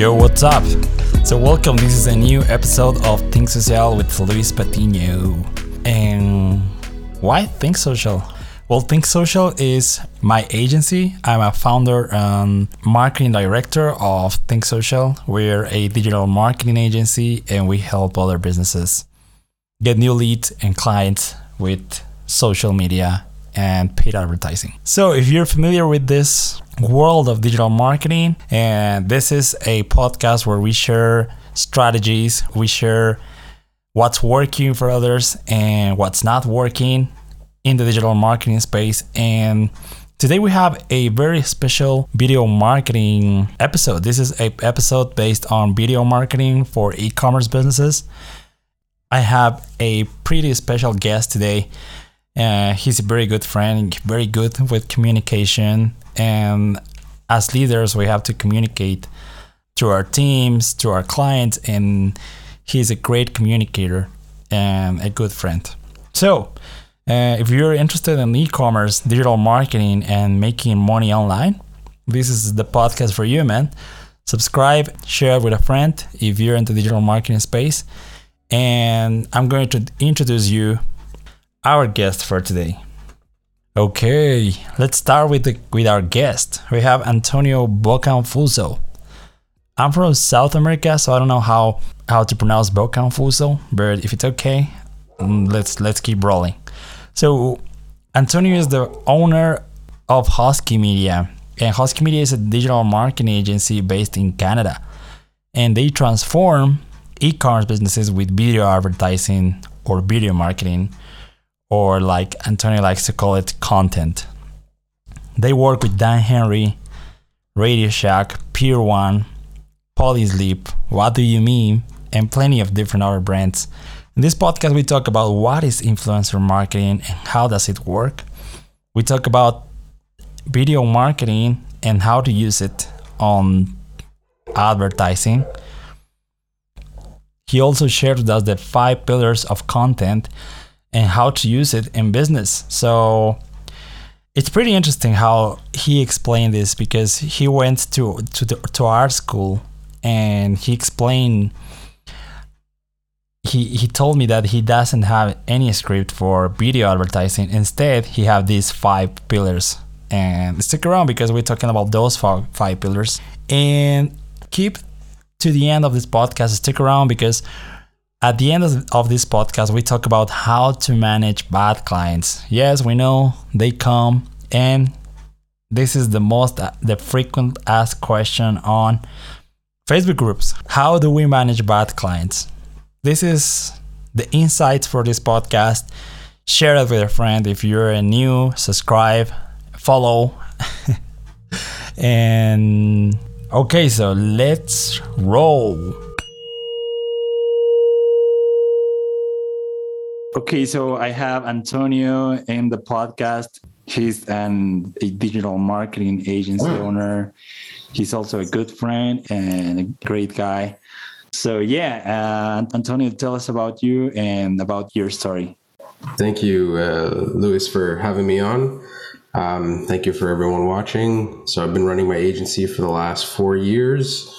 Yo, what's up? So, welcome. This is a new episode of Think Social with Luis Patino. And why Think Social? Well, Think Social is my agency. I'm a founder and marketing director of Think Social. We're a digital marketing agency and we help other businesses get new leads and clients with social media and paid advertising. So, if you're familiar with this world of digital marketing, and this is a podcast where we share strategies, we share what's working for others and what's not working in the digital marketing space. And today we have a very special video marketing episode. This is a episode based on video marketing for e-commerce businesses. I have a pretty special guest today. Uh, he's a very good friend, very good with communication. And as leaders, we have to communicate to our teams, to our clients, and he's a great communicator and a good friend. So, uh, if you're interested in e commerce, digital marketing, and making money online, this is the podcast for you, man. Subscribe, share with a friend if you're in the digital marketing space. And I'm going to introduce you our guest for today. Okay, let's start with the, with our guest. We have Antonio Bocanfuso. I'm from South America, so I don't know how how to pronounce Bocanfuso, but if it's okay, mm, let's let's keep rolling. So, Antonio is the owner of Husky Media, and Husky Media is a digital marketing agency based in Canada, and they transform e-commerce businesses with video advertising or video marketing or like Antonio likes to call it content. They work with Dan Henry, Radio Shack, Pier One, Polysleep, What Do You Mean, and plenty of different other brands. In this podcast, we talk about what is influencer marketing and how does it work. We talk about video marketing and how to use it on advertising. He also shared with us the five pillars of content and how to use it in business. So it's pretty interesting how he explained this because he went to to the, to art school and he explained he he told me that he doesn't have any script for video advertising. Instead, he have these five pillars. And stick around because we're talking about those five, five pillars. And keep to the end of this podcast. Stick around because at the end of this podcast, we talk about how to manage bad clients. Yes, we know they come, and this is the most uh, the frequent asked question on Facebook groups. How do we manage bad clients? This is the insights for this podcast. Share it with a friend if you're a new. Subscribe, follow, and okay. So let's roll. Okay, so I have Antonio in the podcast. He's an, a digital marketing agency owner. He's also a good friend and a great guy. So, yeah, uh, Antonio, tell us about you and about your story. Thank you, uh, Luis, for having me on. Um, thank you for everyone watching. So, I've been running my agency for the last four years.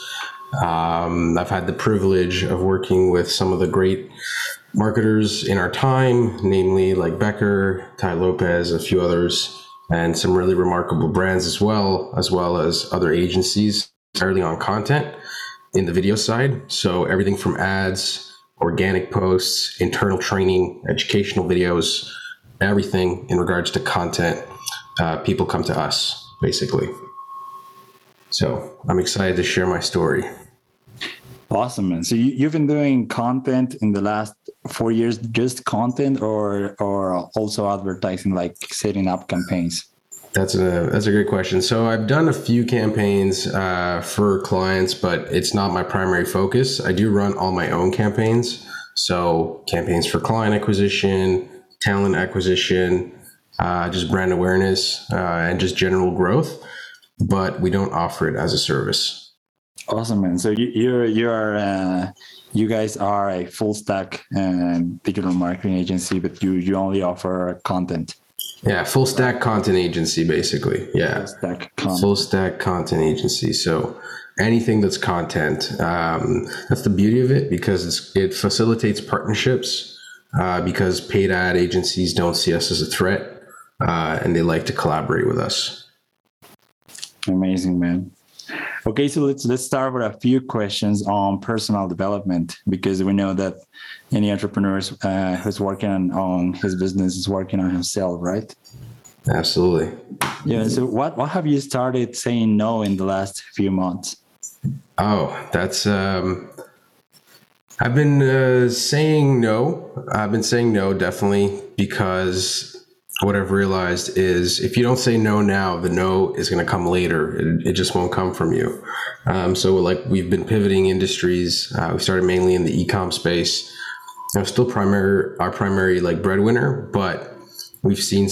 Um, I've had the privilege of working with some of the great marketers in our time, namely like Becker, Tai Lopez, a few others, and some really remarkable brands as well, as well as other agencies entirely on content in the video side. So everything from ads, organic posts, internal training, educational videos, everything in regards to content, uh, people come to us basically. So I'm excited to share my story. Awesome, man. So you, have been doing content in the last four years, just content, or or also advertising, like setting up campaigns. That's a that's a great question. So I've done a few campaigns uh, for clients, but it's not my primary focus. I do run all my own campaigns. So campaigns for client acquisition, talent acquisition, uh, just brand awareness, uh, and just general growth. But we don't offer it as a service. Awesome, man. So you, you're you're uh, you guys are a full stack uh, digital marketing agency, but you you only offer content. Yeah, full stack content agency, basically. Yeah, full stack content. full stack content agency. So anything that's content. Um, that's the beauty of it because it facilitates partnerships uh, because paid ad agencies don't see us as a threat uh, and they like to collaborate with us. Amazing, man. Okay, so let's let's start with a few questions on personal development because we know that any entrepreneur uh, who's working on, on his business is working on himself, right? Absolutely. Yeah. So what what have you started saying no in the last few months? Oh, that's um I've been uh, saying no. I've been saying no definitely because what I've realized is if you don't say no now, the no is going to come later. It, it, just won't come from you. Um, so, like, we've been pivoting industries. Uh, we started mainly in the ecom space. I'm still primary, our primary like breadwinner, but we've seen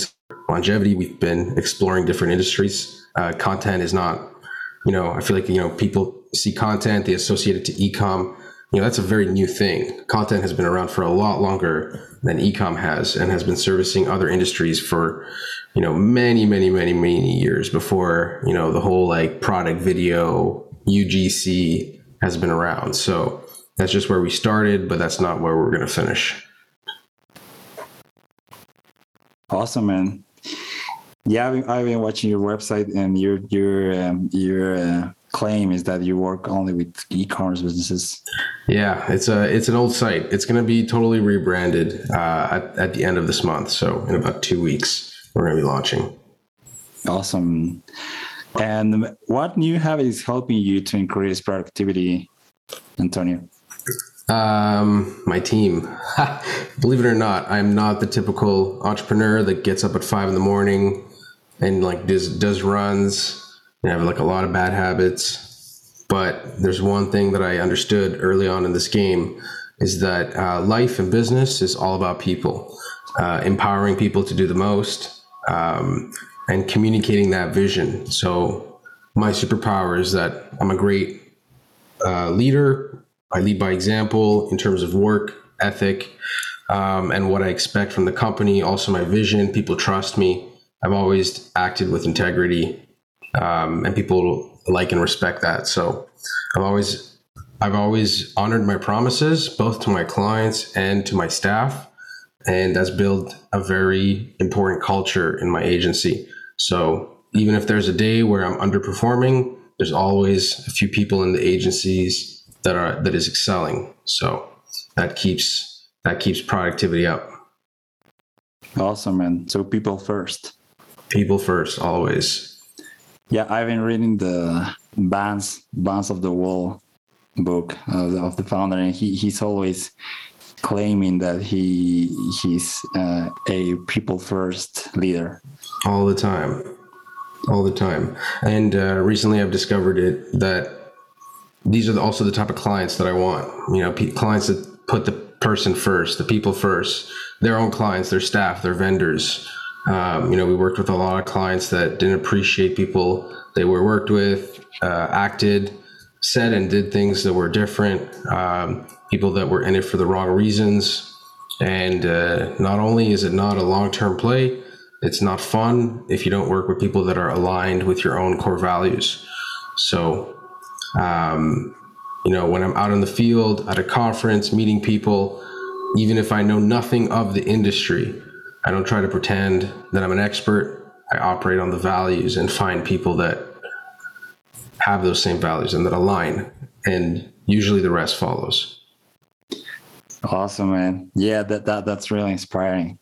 longevity. We've been exploring different industries. Uh, content is not, you know, I feel like you know people see content, they associate it to ecom you know that's a very new thing. Content has been around for a lot longer than ecom has and has been servicing other industries for you know many many many many years before you know the whole like product video ugc has been around. So that's just where we started but that's not where we're going to finish. Awesome man. Yeah I've been, watching your website and your your um, your uh, claim is that you work only with e-commerce businesses. Yeah, it's a it's an old site. It's going to be totally rebranded uh, at at the end of this month. So in about two weeks, we're going to be launching. Awesome. And what new habit is helping you to increase productivity, Antonio? Um, my team. Believe it or not, I'm not the typical entrepreneur that gets up at five in the morning and like does does runs I have like a lot of bad habits. But there's one thing that I understood early on in this game is that uh, life and business is all about people, uh, empowering people to do the most, um, and communicating that vision. So my superpower is that I'm a great uh, leader. I lead by example in terms of work ethic um, and what I expect from the company. Also, my vision. People trust me. I've always acted with integrity um, and people like and respect that. So I've always I've always honored my promises, both to my clients and to my staff, and that's built a very important culture in my agency. So even if there's a day where I'm underperforming, there's always a few people in the agencies that are that is excelling. So that keeps that keeps productivity up. Awesome, man. So people first. People first, always. Yeah, I've been reading the Vans Vans Off the Wall book of the, of the founder, and he, he's always claiming that he he's uh, a people first leader. All the time, all the time. And uh, recently, I've discovered it that these are also the type of clients that I want. You know, p- clients that put the person first, the people first, their own clients, their staff, their vendors. Um, you know, we worked with a lot of clients that didn't appreciate people they were worked with, uh, acted, said and did things that were different. Um, people that were in it for the wrong reasons. And uh, not only is it not a long term play, it's not fun if you don't work with people that are aligned with your own core values. So, um, you know, when I'm out in the field at a conference, meeting people, even if I know nothing of the industry, I don't try to pretend that I'm an expert. I operate on the values and find people that have those same values and that align. And usually the rest follows. Awesome, man. Yeah, that, that that's really inspiring.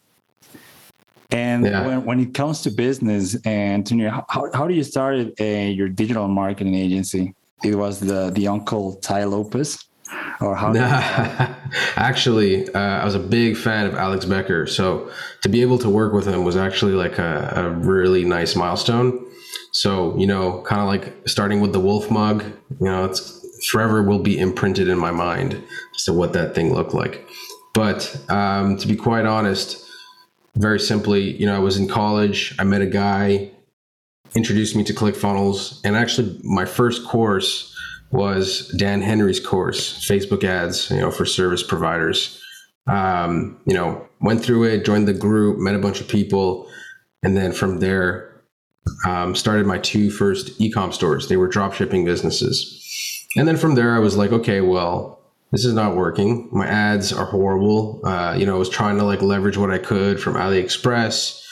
And yeah. when, when it comes to business, Antonio, how, how do you start a, your digital marketing agency? It was the the uncle Tai Lopez or how? actually, uh, I was a big fan of Alex Becker, so to be able to work with him was actually like a, a really nice milestone. So you know, kind of like starting with the Wolf mug, you know, it's forever will be imprinted in my mind as to what that thing looked like. But um, to be quite honest, very simply, you know, I was in college. I met a guy, introduced me to ClickFunnels, and actually, my first course was Dan Henry's course, Facebook ads, you know, for service providers. Um, you know, went through it, joined the group, met a bunch of people, and then from there, um, started my two first ecom stores. They were drop shipping businesses. and then from there, I was like, okay, well, this is not working. My ads are horrible. Uh, you know, I was trying to like leverage what I could from AliExpress.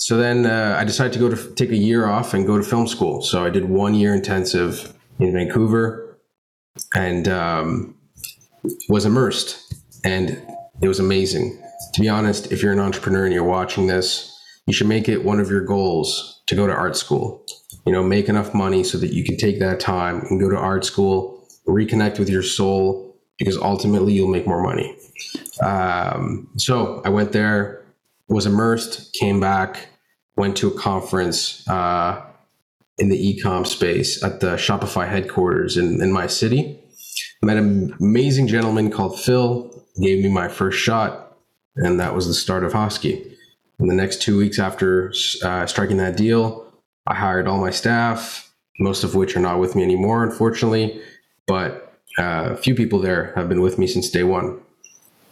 So then uh, I decided to go to take a year off and go to film school. So I did one year intensive in Vancouver and um, was immersed. And it was amazing. To be honest, if you're an entrepreneur and you're watching this, you should make it one of your goals to go to art school. You know, make enough money so that you can take that time and go to art school, reconnect with your soul, because ultimately you'll make more money. Um, so I went there, was immersed, came back, went to a conference uh, in the ecom space at the Shopify headquarters in, in my city. Met an amazing gentleman called Phil, gave me my first shot, and that was the start of Husky. In the next two weeks after uh, striking that deal, I hired all my staff, most of which are not with me anymore, unfortunately. But uh, a few people there have been with me since day one.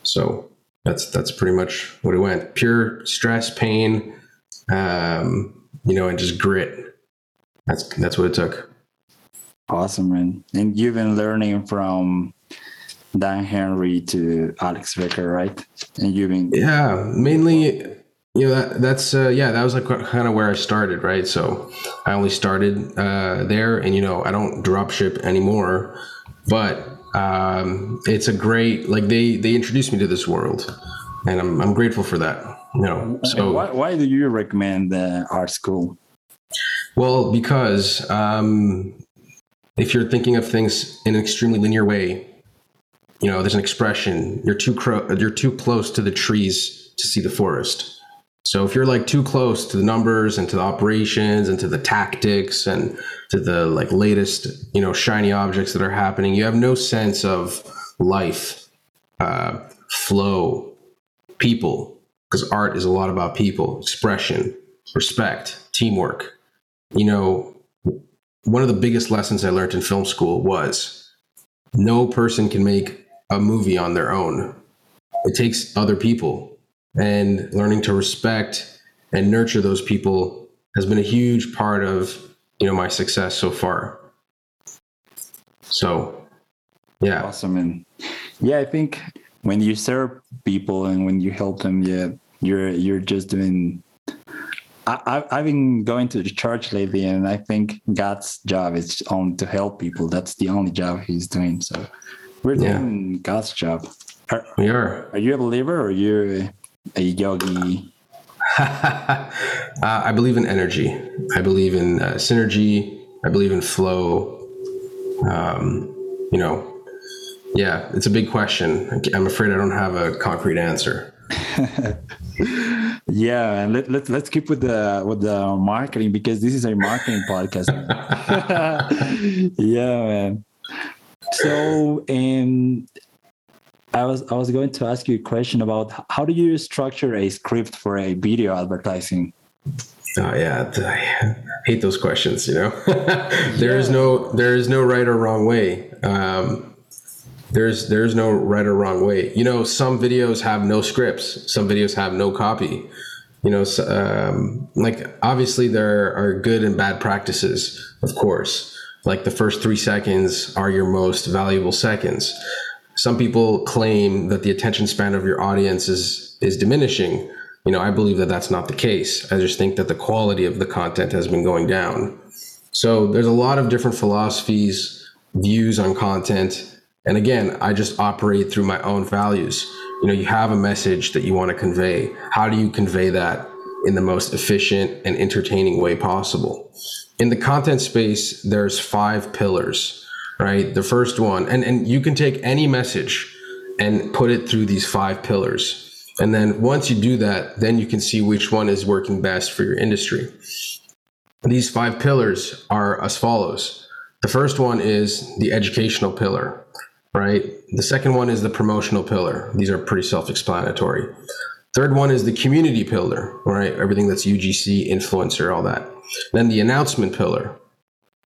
So that's that's pretty much what it went. Pure stress, pain, um, you know, and just grit. That's that's what it took. Awesome, man. And you've been learning from Dan Henry to Alex Becker, right? And you've been yeah, mainly you know that that's uh, yeah that was like kind of where I started, right? So I only started uh, there, and you know I don't drop ship anymore, but um, it's a great like they they introduced me to this world, and I'm I'm grateful for that. You know, so why, why do you recommend the art school? Well, because um, if you're thinking of things in an extremely linear way, you know, there's an expression: you're too cro- you're too close to the trees to see the forest. So if you're like too close to the numbers and to the operations and to the tactics and to the like latest, you know, shiny objects that are happening, you have no sense of life, uh, flow, people, because art is a lot about people, expression, respect, teamwork. You know, one of the biggest lessons I learned in film school was no person can make a movie on their own. It takes other people. And learning to respect and nurture those people has been a huge part of you know my success so far. So yeah. Awesome. And yeah i think when you serve people and when you help them yeah you're you're just doing I, have been going to the church lately, and I think God's job is only to help people. That's the only job He's doing. So we're doing. God's job. Are, we are. Are you a believer, or are you a yogi? uh, I believe in energy. I believe in uh, synergy. I believe in flow. Um, you know, yeah, it's a big question. I'm afraid I don't have a concrete answer. yeah, and let, let, let's keep with the with the marketing because this is a marketing podcast. yeah, man. So, and I was I was going to ask you a question about how do you structure a script for a video advertising? Oh yeah, I hate those questions. You know, there yeah. is no there is no right or wrong way. Um, there's there's no right or wrong way. You know, some videos have no scripts. Some videos have no copy. You know, um, like obviously there are good and bad practices, of course. Like the first three seconds are your most valuable seconds some people claim that the attention span of your audience is is diminishing you know i believe that that's not the case i just think that the quality of the content has been going down so there's a lot of different philosophies views on content and again i just operate through my own values you know you have a message that you want to convey how do you convey that in the most efficient and entertaining way possible in the content space there's five pillars right? The first one, and, and you can take any message and put it through these five pillars. And then once you do that, then you can see which one is working best for your industry. These five pillars are as follows. The first one is the educational pillar, right? The second one is the promotional pillar. These are pretty self explanatory. Third one is the community pillar, right? Everything that's UGC, influencer, all that. Then the announcement pillar,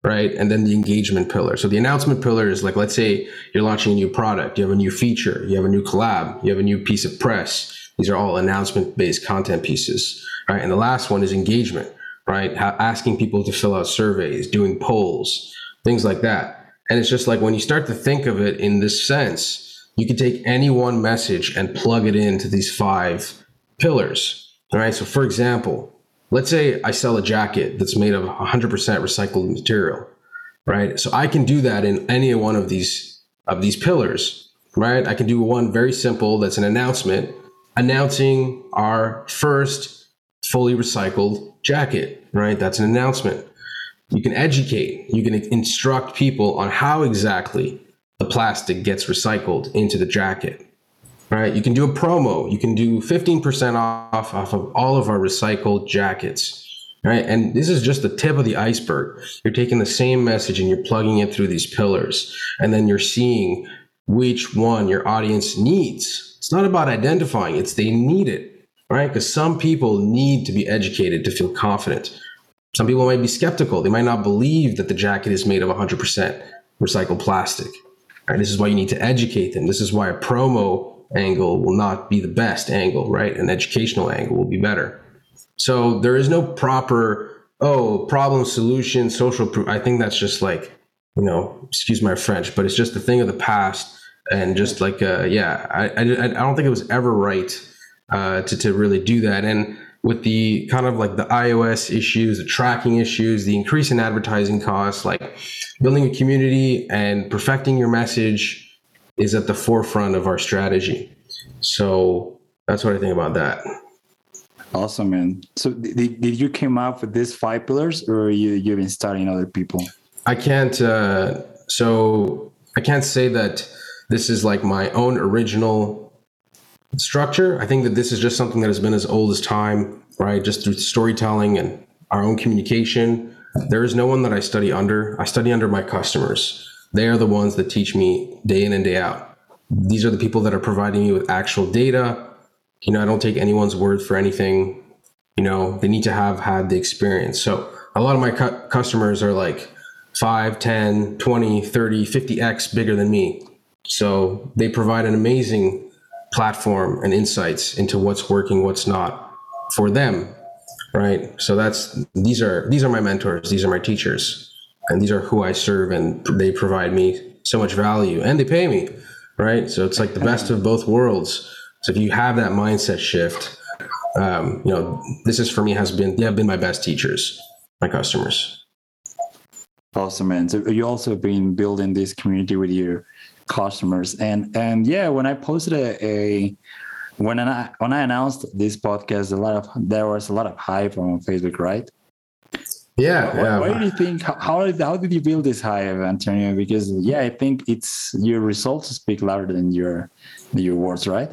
right? And then the engagement pillar. So the announcement pillar is like, let's say you're launching a new product, you have a new feature, you have a new collab, you have a new piece of press. These are all announcement based content pieces, right? And the last one is engagement, right? asking people to fill out surveys, doing polls, things like that. And it's just like when you start to think of it in this sense, you can take any one message and plug it into these five pillars. All right. So, for example, let's say I sell a jacket that's made of 100% recycled material, right? So I can do that in any one of these of these pillars, right? I can do one very simple that's an announcement announcing our first fully recycled jacket, right? That's an announcement. You can educate, you can instruct people on how exactly the plastic gets recycled into the jacket. Right? You can do a promo. You can do 15% off off of all of our recycled jackets. Right? And this is just the tip of the iceberg. You're taking the same message and you're plugging it through these pillars. And then you're seeing which one your audience needs. It's not about identifying, it's they need it. Right? Because some people need to be educated to feel confident. Some people might be skeptical. They might not believe that the jacket is made of 100% recycled plastic. Right? This is why you need to educate them. This is why a promo angle will not be the best angle, right? An educational angle will be better. So there is no proper, oh, problem solution, social proof. I think that's just like, you know, excuse my French, but it's just a thing of the past. And just like, uh, yeah, I, I, I don't think it was ever right uh, to, to really do that. And with the kind of like the iOS issues, the tracking issues, the increase in advertising costs, like building a community and perfecting your message is at the forefront of our strategy. So that's what I think about that. Awesome, man. So did, did you came up with these five pillars or you, you've been studying other people? I can't, uh, so I can't say that this is like my own original structure. I think that this is just something that has been as old as time, right? Just through storytelling and our own communication. There is no one that I study under. I study under my customers. They are the ones that teach me day in and day out. These are the people that are providing me with actual data. You know, I don't take anyone's word for anything. You know, they need to have had the experience. So a lot of my cu- customers are like 5, 10, 20, 30, 50x bigger than me. So they provide an amazing platform and insights into what's working, what's not for them. Right. So that's these are these are my mentors, these are my teachers, and these are who I serve and they provide me so much value and they pay me. Right. So it's like the best of both worlds. So if you have that mindset shift, um, you know, this is for me has been they have been my best teachers, my customers. Awesome, man. So you also been building this community with your customers and and yeah when i posted a, a when I when I announced this podcast, a lot of there was a lot of hype on Facebook, right? Yeah. Why, yeah. why do you think? How did how did you build this hype, Antonio? Because yeah, I think it's your results speak louder than your your words, right?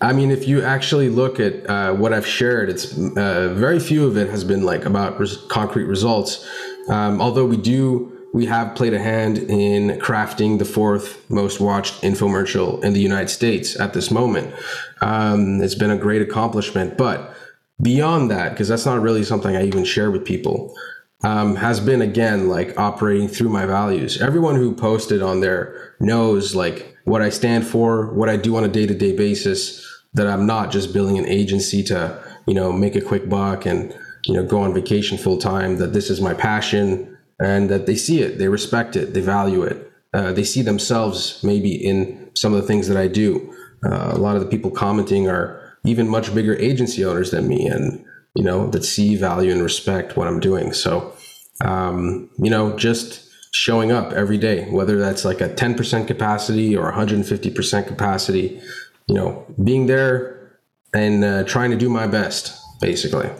I mean, if you actually look at uh, what I've shared, it's uh, very few of it has been like about res- concrete results. Um, although we do we have played a hand in crafting the fourth most watched infomercial in the United States at this moment. Um, it's been a great accomplishment, but beyond that, because that's not really something I even share with people, um, has been again like operating through my values. Everyone who posted on there knows like what I stand for, what I do on a day to day basis. That I'm not just building an agency to you know make a quick buck and you know go on vacation full time. That this is my passion and that they see it, they respect it, they value it. Uh, they see themselves maybe in some of the things that I do. Uh, a lot of the people commenting are even much bigger agency owners than me, and you know that see value and respect what I'm doing. So, um, you know, just showing up every day, whether that's like a 10% capacity or 150% capacity, you know, being there and uh, trying to do my best, basically.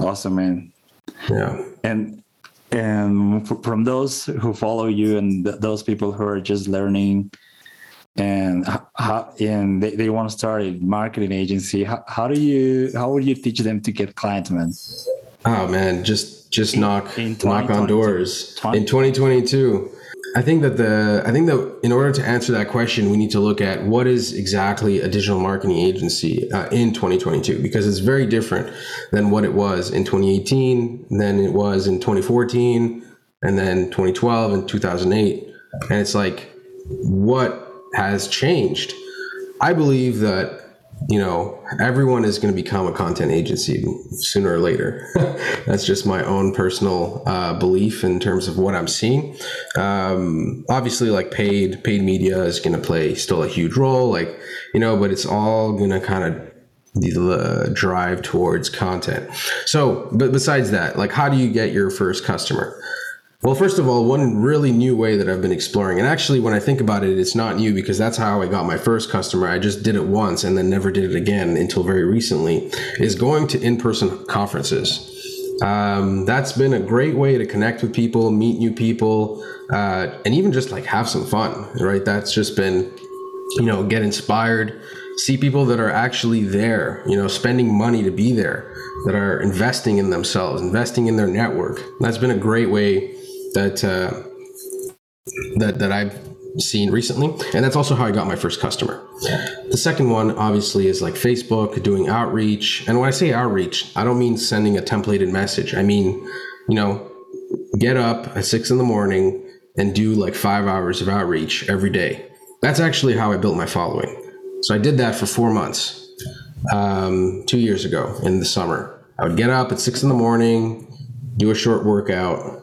Awesome, man. Yeah. And and from those who follow you and th- those people who are just learning and how, and they, they want to start a marketing agency how, how do you how would you teach them to get clients man oh man just just in, knock in knock on doors 20. in 2022 I think that the I think that in order to answer that question, we need to look at what is exactly a digital marketing agency uh, in 2022 because it's very different than what it was in 2018, than it was in 2014, and then 2012 and 2008. And it's like, what has changed? I believe that you know, everyone is going to become a content agency sooner or later. That's just my own personal uh, belief in terms of what I'm seeing. Um, obviously, like paid paid media is going to play still a huge role, like you know, but it's all going to kind of the drive towards content. So, but besides that, like, how do you get your first customer? Well, first of all, one really new way that I've been exploring, and actually, when I think about it, it's not new because that's how I got my first customer. I just did it once and then never did it again until very recently, is going to in person conferences. Um, that's been a great way to connect with people, meet new people, uh, and even just like have some fun, right? That's just been, you know, get inspired, see people that are actually there, you know, spending money to be there, that are investing in themselves, investing in their network. That's been a great way that uh, that that I've seen recently, and that's also how I got my first customer. The second one, obviously, is like Facebook doing outreach, and when I say outreach, I don't mean sending a templated message. I mean, you know, get up at six in the morning and do like five hours of outreach every day. That's actually how I built my following. So I did that for four months, um, two years ago in the summer. I would get up at six in the morning, do a short workout,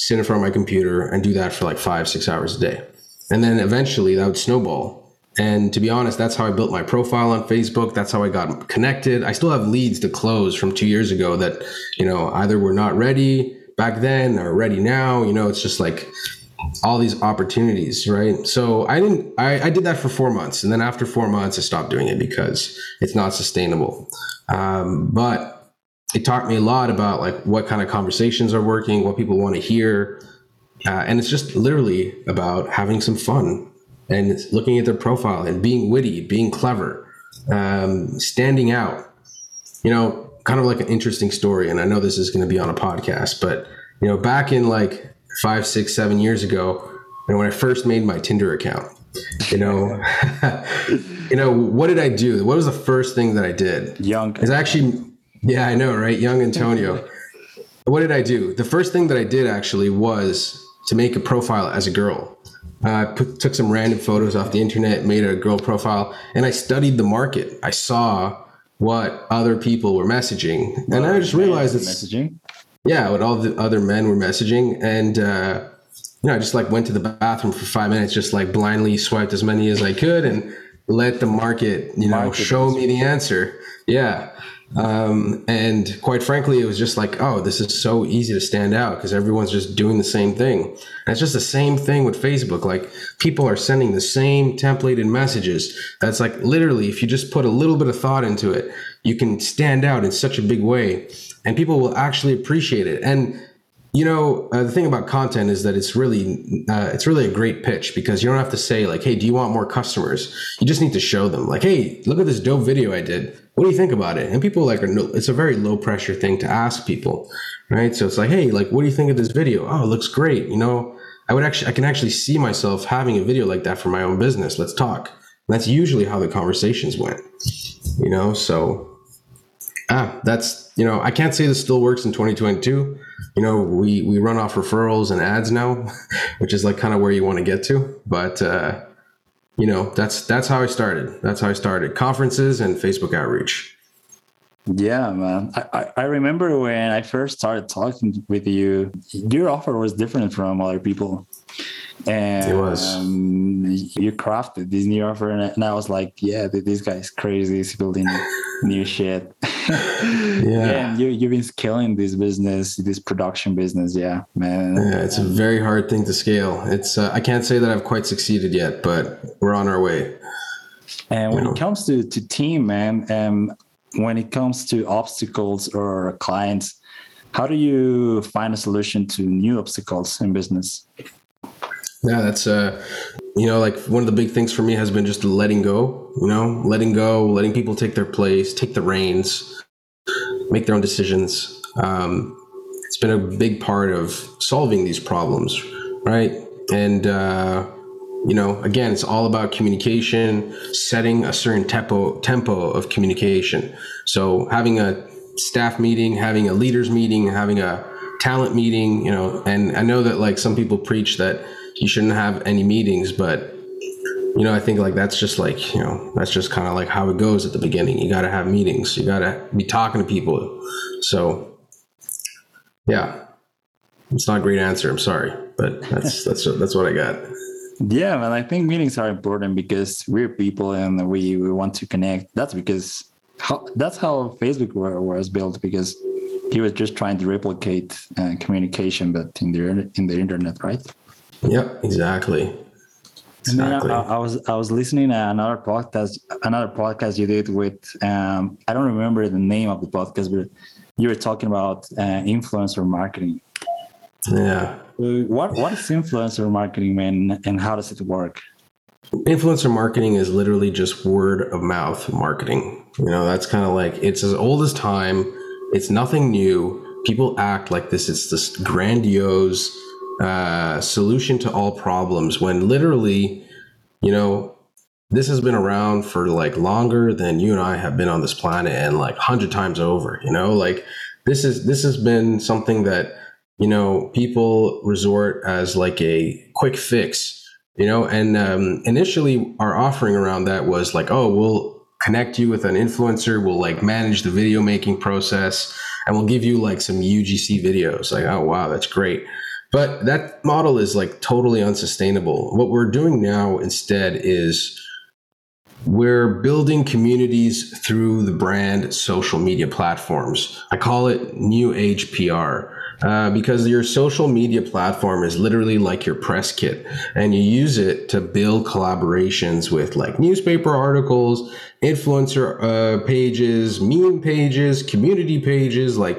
sit in front of my computer and do that for like five, six hours a day. And then eventually that would snowball. And to be honest, that's how I built my profile on Facebook. That's how I got connected. I still have leads to close from two years ago that, you know, either were not ready back then or ready now. You know, it's just like all these opportunities, right? So I didn't, I, I did that for four months. And then after four months, I stopped doing it because it's not sustainable. Um, but it taught me a lot about like what kind of conversations are working, what people want to hear. Uh, and it's just literally about having some fun and looking at their profile and being witty, being clever, um, standing out. You know, kind of like an interesting story. And I know this is going to be on a podcast, but you know, back in like five, six, seven years ago, and when I first made my Tinder account, you know, you know, what did I do? What was the first thing that I did? Young. Is actually yeah, I know, right? Young Antonio. what did I do? The first thing that I did actually was to make a profile as a girl. I uh, took some random photos off the internet, made a girl profile, and I studied the market. I saw what other people were messaging, and I just realized it's messaging. Yeah, what all the other men were messaging, and uh, you know, I just like went to the bathroom for five minutes, just like blindly swiped as many as I could, and let the market, you know, market show me the answer. Yeah. Um, and quite frankly, it was just like, oh, this is so easy to stand out because everyone's just doing the same thing. And it's just the same thing with Facebook. Like people are sending the same templated messages. That's like literally, if you just put a little bit of thought into it, you can stand out in such a big way and people will actually appreciate it. And you know, uh, the thing about content is that it's really uh, it's really a great pitch because you don't have to say like, "Hey, do you want more customers?" You just need to show them like, "Hey, look at this dope video I did. What do you think about it?" And people like are no, it's a very low pressure thing to ask people, right? So it's like, "Hey, like, what do you think of this video? Oh, it looks great. You know, I would actually I can actually see myself having a video like that for my own business. Let's talk." And that's usually how the conversations went, you know. So ah, that's you know, I can't say this still works in 2022 you know, we we run off referrals and ads now, which is like kind of where you want to get to. But uh, you know, that's that's how I started. That's how I started. Conferences and Facebook outreach. Yeah, man. I, I remember when I first started talking with you, your offer was different from other people and it was. Um, you crafted this new offer and I was like yeah this guy's crazy he's building new shit. Yeah, yeah you, you've been scaling this business this production business yeah man. Yeah it's a very hard thing to scale. It's uh, i can't say that i've quite succeeded yet but we're on our way. And when you know. it comes to to team man um when it comes to obstacles or clients how do you find a solution to new obstacles in business yeah, that's uh, you know, like one of the big things for me has been just letting go. You know, letting go, letting people take their place, take the reins, make their own decisions. Um, it's been a big part of solving these problems, right? And uh, you know, again, it's all about communication, setting a certain tempo tempo of communication. So having a staff meeting, having a leaders meeting, having a talent meeting, you know, and I know that like some people preach that you shouldn't have any meetings, but you know, I think like that's just like, you know, that's just kind of like how it goes at the beginning. You got to have meetings, you got to be talking to people. So, yeah, it's not a great answer. I'm sorry, but that's that's that's what I got. Yeah, man, I think meetings are important because we're people and we, we want to connect. That's because how, that's how Facebook was built because he was just trying to replicate uh, communication, but in the in the internet, right? Yep, exactly. Exactly. And then I, I, was I was listening to another podcast another podcast you did with um, I don't remember the name of the podcast, but you were talking about uh, influencer marketing. Yeah. what what is influencer marketing, man, and how does it work? Influencer marketing is literally just word of mouth marketing. You know, that's kind of like it's as old as time. It's nothing new. People act like this. It's this grandiose uh, solution to all problems when literally, you know, this has been around for like longer than you and I have been on this planet and like hundred times over, you know, like this is, this has been something that, you know, people resort as like a quick fix, you know, and um, initially our offering around that was like, oh, we'll connect you with an influencer, we'll like manage the video making process and we'll give you like some UGC videos. Like, oh, wow, that's great. But that model is like totally unsustainable. What we're doing now instead is we're building communities through the brand social media platforms. I call it new age PR. Uh, because your social media platform is literally like your press kit and you use it to build collaborations with like newspaper articles influencer uh, pages meme pages community pages like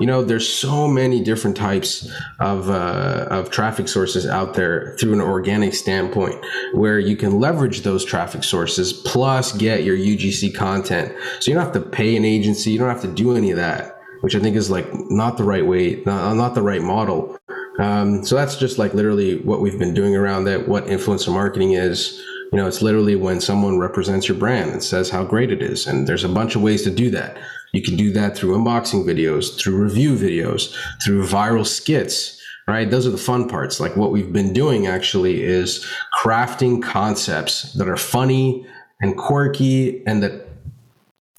you know there's so many different types of uh, of traffic sources out there through an organic standpoint where you can leverage those traffic sources plus get your ugc content. So you don't have to pay an agency you don't have to do any of that which I think is like not the right way, not, not the right model. Um, so that's just like literally what we've been doing around that. What influencer marketing is, you know, it's literally when someone represents your brand and says how great it is. And there's a bunch of ways to do that. You can do that through unboxing videos, through review videos, through viral skits, right? Those are the fun parts. Like what we've been doing actually is crafting concepts that are funny and quirky and that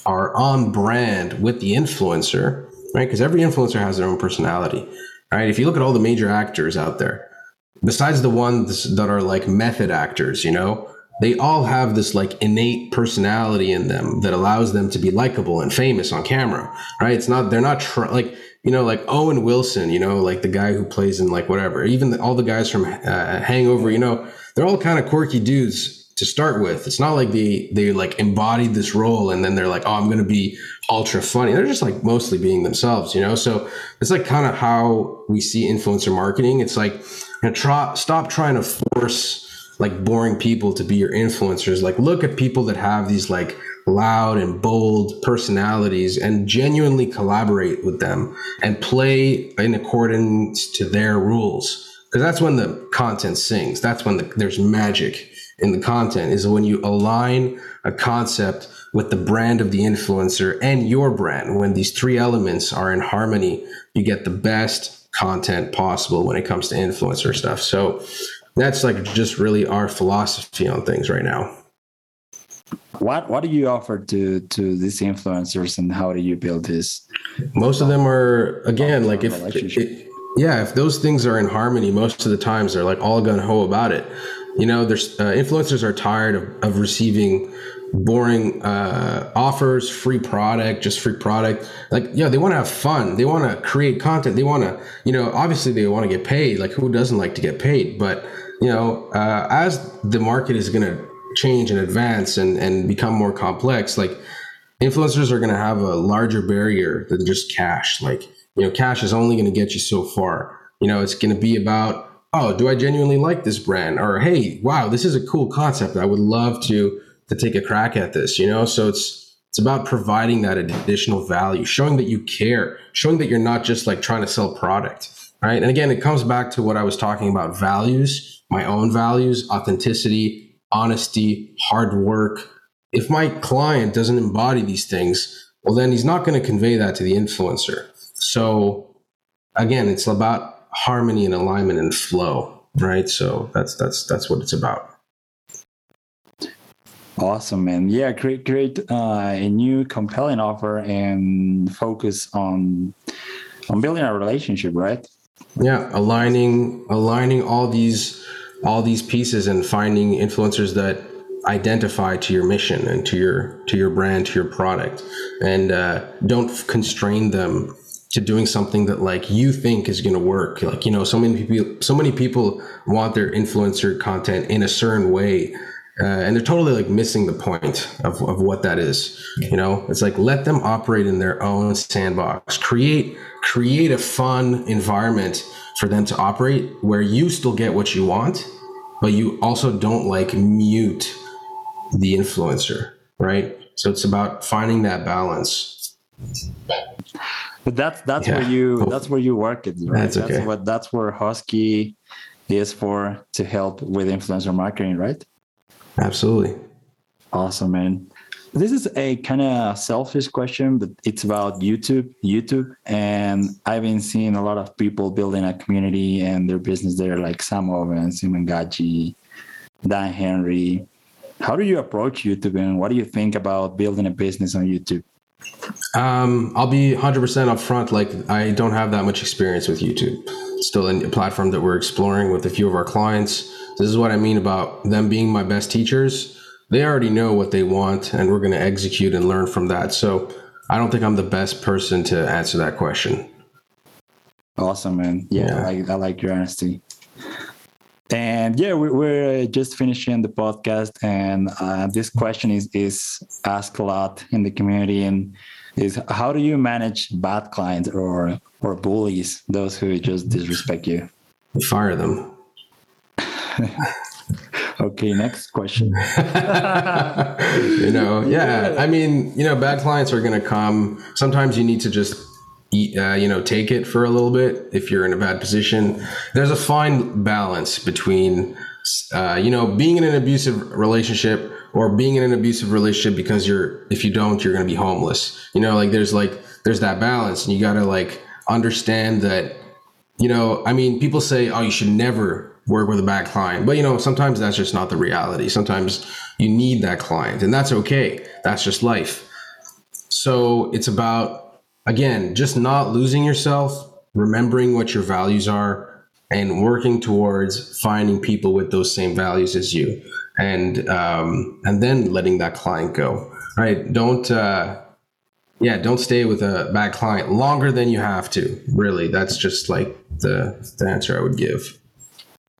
are on brand with the influencer right? Because every influencer has their own personality, right? If you look at all the major actors out there, besides the ones that are like method actors, you know, they all have this like innate personality in them that allows them to be likable and famous on camera, right? It's not, they're not tr- like, you know, like Owen Wilson, you know, like the guy who plays in like whatever, even the, all the guys from uh, Hangover, you know, they're all kind of quirky dudes to start with. It's not like they they like embodied this role and then they're like, oh, I'm gonna be ultra funny. They're just like mostly being themselves, you know. So it's like kind of how we see influencer marketing. It's like you know, try, stop trying to force like boring people to be your influencers. Like look at people that have these like loud and bold personalities and genuinely collaborate with them and play in accordance to their rules because that's when the content sings that's when the, there's magic in the content is when you align a concept with the brand of the influencer and your brand. When these three elements are in harmony, you get the best content possible when it comes to influencer stuff. So that's like just really our philosophy on things right now. What what do you offer to to these influencers and how do you build this? Most of them are again like if it, yeah, if those things are in harmony, most of the times they're like all gun ho about it. You know, there's uh, influencers are tired of, of receiving boring uh, offers, free product, just free product. Like, yeah, they want to have fun. They want to create content. They want to, you know, obviously they want to get paid. Like, who doesn't like to get paid? But you know, uh, as the market is going to change and advance and and become more complex, like influencers are going to have a larger barrier than just cash. Like, you know, cash is only going to get you so far. You know, it's going to be about oh, do I genuinely like this brand? Or hey, wow, this is a cool concept. I would love to to take a crack at this, you know? So it's it's about providing that additional value, showing that you care, showing that you're not just like trying to sell product. Right. And again, it comes back to what I was talking about values, my own values, authenticity, honesty, hard work. If my client doesn't embody these things, well, then he's not going to convey that to the influencer. So again, it's about harmony and alignment and flow, right? So that's that's that's what it's about. Awesome, man. Yeah, create create uh, a new compelling offer and focus on on building a relationship, right? Yeah, aligning aligning all these all these pieces and finding influencers that identify to your mission and to your to your brand to your product and uh, don't constrain them to doing something that like you think is going to work. Like you know so many people so many people want their influencer content in a certain way uh, and they're totally like missing the point of, of what that is you know? It's like let them operate in their own sandbox. Create create a fun environment for them to operate where you still get what you want but you also don't like mute the influencer right? So it's about finding that balance but that's that's yeah. where you that's where you work it right? That's, okay. that's what that's where husky is for to help with influencer marketing right? Absolutely. Awesome man. This is a kind of selfish question but it's about youtube youtube and i've been seeing a lot of people building a community and their business there like Sam Ovens simon gaji dan henry. How do you approach youtube and what do you think about building a business on youtube um, I'll be 100% upfront. Like, I don't have that much experience with YouTube. It's still a platform that we're exploring with a few of our clients. This is what I mean about them being my best teachers. They already know what they want, and we're going to execute and learn from that. So, I don't think I'm the best person to answer that question. Awesome, man. Yeah, yeah. I, like, I like your honesty. And yeah, we're just finishing the podcast, and uh, this question is is asked a lot in the community, and is how do you manage bad clients or or bullies, those who just disrespect you? Fire them. okay, next question. you know, yeah. I mean, you know, bad clients are going to come. Sometimes you need to just uh, you know, take it for a little bit if you're in a bad position. There's a fine balance between, uh, you know, being in an abusive relationship or being in an abusive relationship because you're, if you don't, you're going to be homeless. You know, like there's like, there's that balance and you got to like understand that, you know, I mean, people say, oh, you should never work with a bad client. But, you know, sometimes that's just not the reality. Sometimes you need that client and that's okay. That's just life. So it's about again, just not losing yourself, remembering what your values are, and working towards finding people with those same values as you, and um, and then letting that client go. Right? Don't. Uh, yeah, don't stay with a bad client longer than you have to. Really, that's just like the the answer I would give.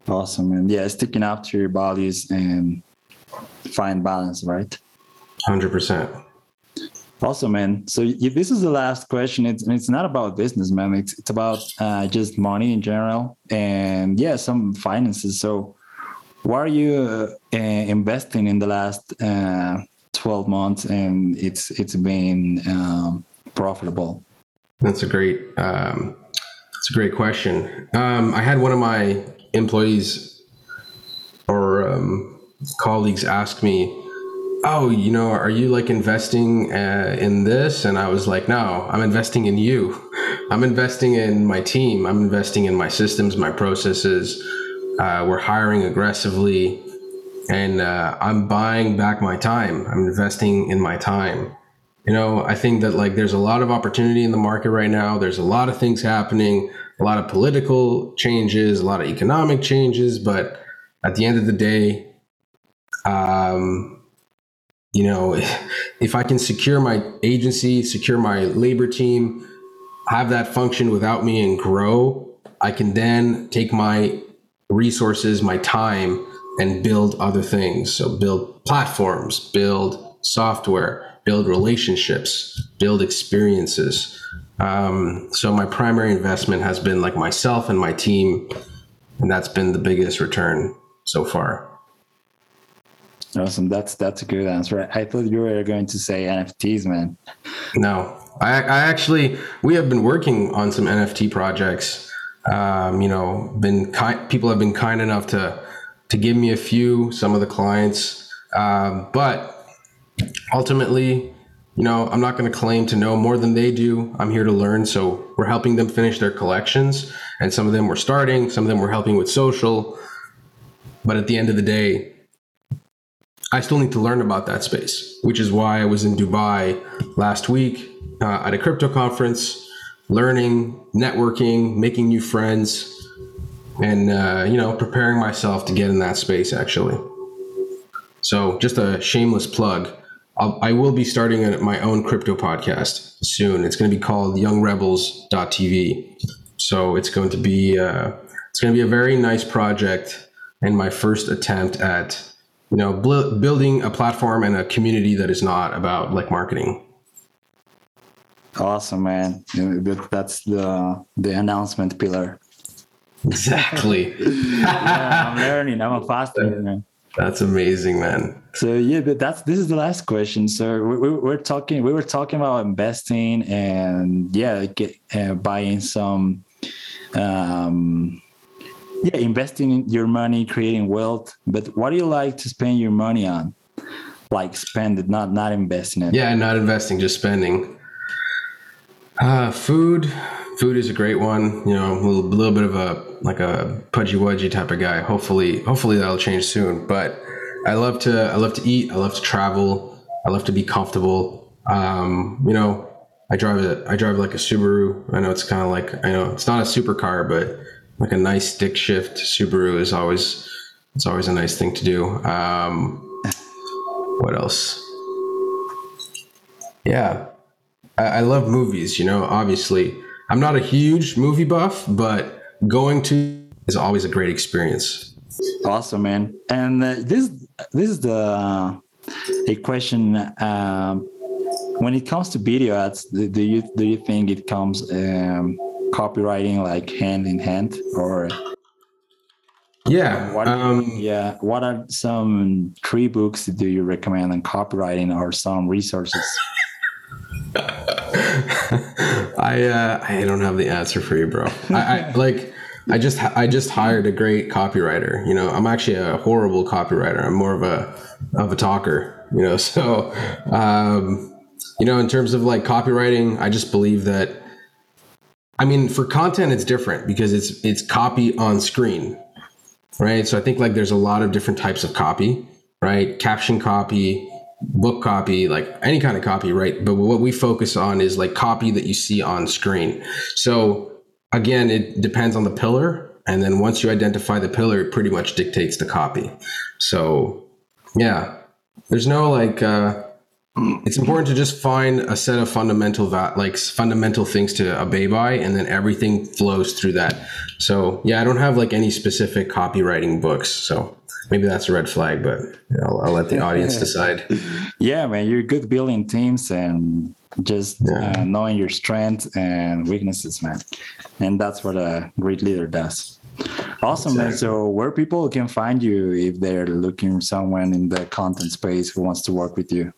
Awesome, and yeah, sticking up to your values and find balance, right? Hundred percent. Awesome, man. So this is the last question. It's it's not about business, man. It's it's about uh, just money in general, and yeah, some finances. So, why are you uh, investing in the last uh, twelve months, and it's it's been um, profitable? That's a great um, that's a great question. Um, I had one of my employees or um, colleagues ask me oh, you know, are you like investing uh, in this? And I was like, no, I'm investing in you. I'm investing in my team. I'm investing in my systems, my processes. Uh, we're hiring aggressively and uh, I'm buying back my time. I'm investing in my time. You know, I think that like there's a lot of opportunity in the market right now. There's a lot of things happening, a lot of political changes, a lot of economic changes. But at the end of the day, um, you know, if I can secure my agency, secure my labor team, have that function without me and grow, I can then take my resources, my time, and build other things. So build platforms, build software, build relationships, build experiences. Um, so my primary investment has been like myself and my team, and that's been the biggest return so far. Awesome. That's that's a good answer. I thought you were going to say NFTs, man. No, I, I actually we have been working on some NFT projects. Um, you know, been kind. People have been kind enough to to give me a few. Some of the clients, um, but ultimately, you know, I'm not going to claim to know more than they do. I'm here to learn. So we're helping them finish their collections, and some of them we're starting. Some of them we're helping with social. But at the end of the day, I still need to learn about that space, which is why I was in Dubai last week uh, at a crypto conference, learning, networking, making new friends, and uh, you know, preparing myself to get in that space. Actually, so just a shameless plug. I'll, I will be starting a, my own crypto podcast soon. It's going to be called YoungRebels.tv. So it's going to be uh, it's going to be a very nice project and my first attempt at you know bl- building a platform and a community that is not about like marketing. Awesome man. That's the the announcement pillar. Exactly. Yeah, i'm learning. I'm a fast learner. that's amazing man. So yeah but that's this is the last question so we, we, we're talking we were talking about investing and yeah get, uh, buying some um yeah investing your money creating wealth but what do you like to spend your money on? Like spend it not not investing it. Yeah not investing just spending. Uh food food is a great one you know a little, little bit of a like a pudgy wudgy type of guy. Hopefully hopefully that'll change soon but i love to i love to eat i love to travel i love to be comfortable. Um you know i drive a i drive like a subaru. I know it's kind of like i know it's not a supercar but like a nice stick shift Subaru is always it's always a nice thing to do. Um, what else? Yeah, I, I love movies. You know, obviously, I'm not a huge movie buff, but going to is always a great experience. Awesome, man. And uh, this this is the uh, a question. Um, when it comes to video ads, do you do you think it comes um, copywriting like hand in hand or yeah what um, yeah what are some three books do you recommend on copywriting or some resources? I uh i don't have the answer for you bro. I, I like i just i just hired a great copywriter you know? I'm actually a horrible copywriter. I'm more of a of a talker you know? So um you know in terms of like copywriting i just believe that I mean, for content, it's different because it's it's copy on screen, right? So I think like there's a lot of different types of copy, right? Caption copy, book copy, like any kind of copy, right? But what we focus on is like copy that you see on screen. So again, it depends on the pillar, and then once you identify the pillar, it pretty much dictates the copy. So yeah, there's no like. Uh, it's important to just find a set of fundamental va- like fundamental things to obey by and then everything flows through that. So yeah i don't have like any specific copywriting books so maybe that's a red flag but I'll, I'll let the audience decide. Yeah man you're good building teams and just yeah. uh, knowing your strengths and weaknesses man. And that's what a great leader does. Awesome exactly. man. So where people can find you if they're looking for someone in the content space who wants to work with you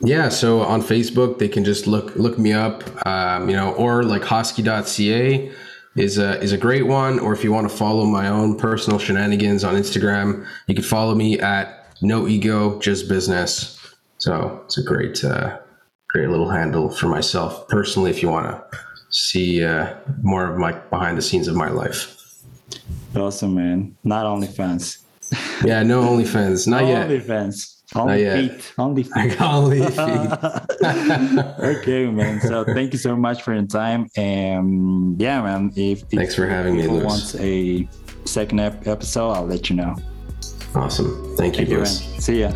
yeah, so on Facebook they can just look look me up, um, you know, or like hosky.ca is a is a great one. Or if you want to follow my own personal shenanigans on Instagram, you can follow me at no ego just business. So it's a great uh, great little handle for myself personally. If you want to see uh, more of my behind the scenes of my life. Awesome, man. Not OnlyFans. yeah, no OnlyFans. Not no yet. OnlyFans. Only feet. Only feet. Only feet. okay, man. So thank you so much for your time. And yeah, man. If, if thanks for having me, Wants a second episode, I'll let you know. Awesome. Thank you, thank You, See ya.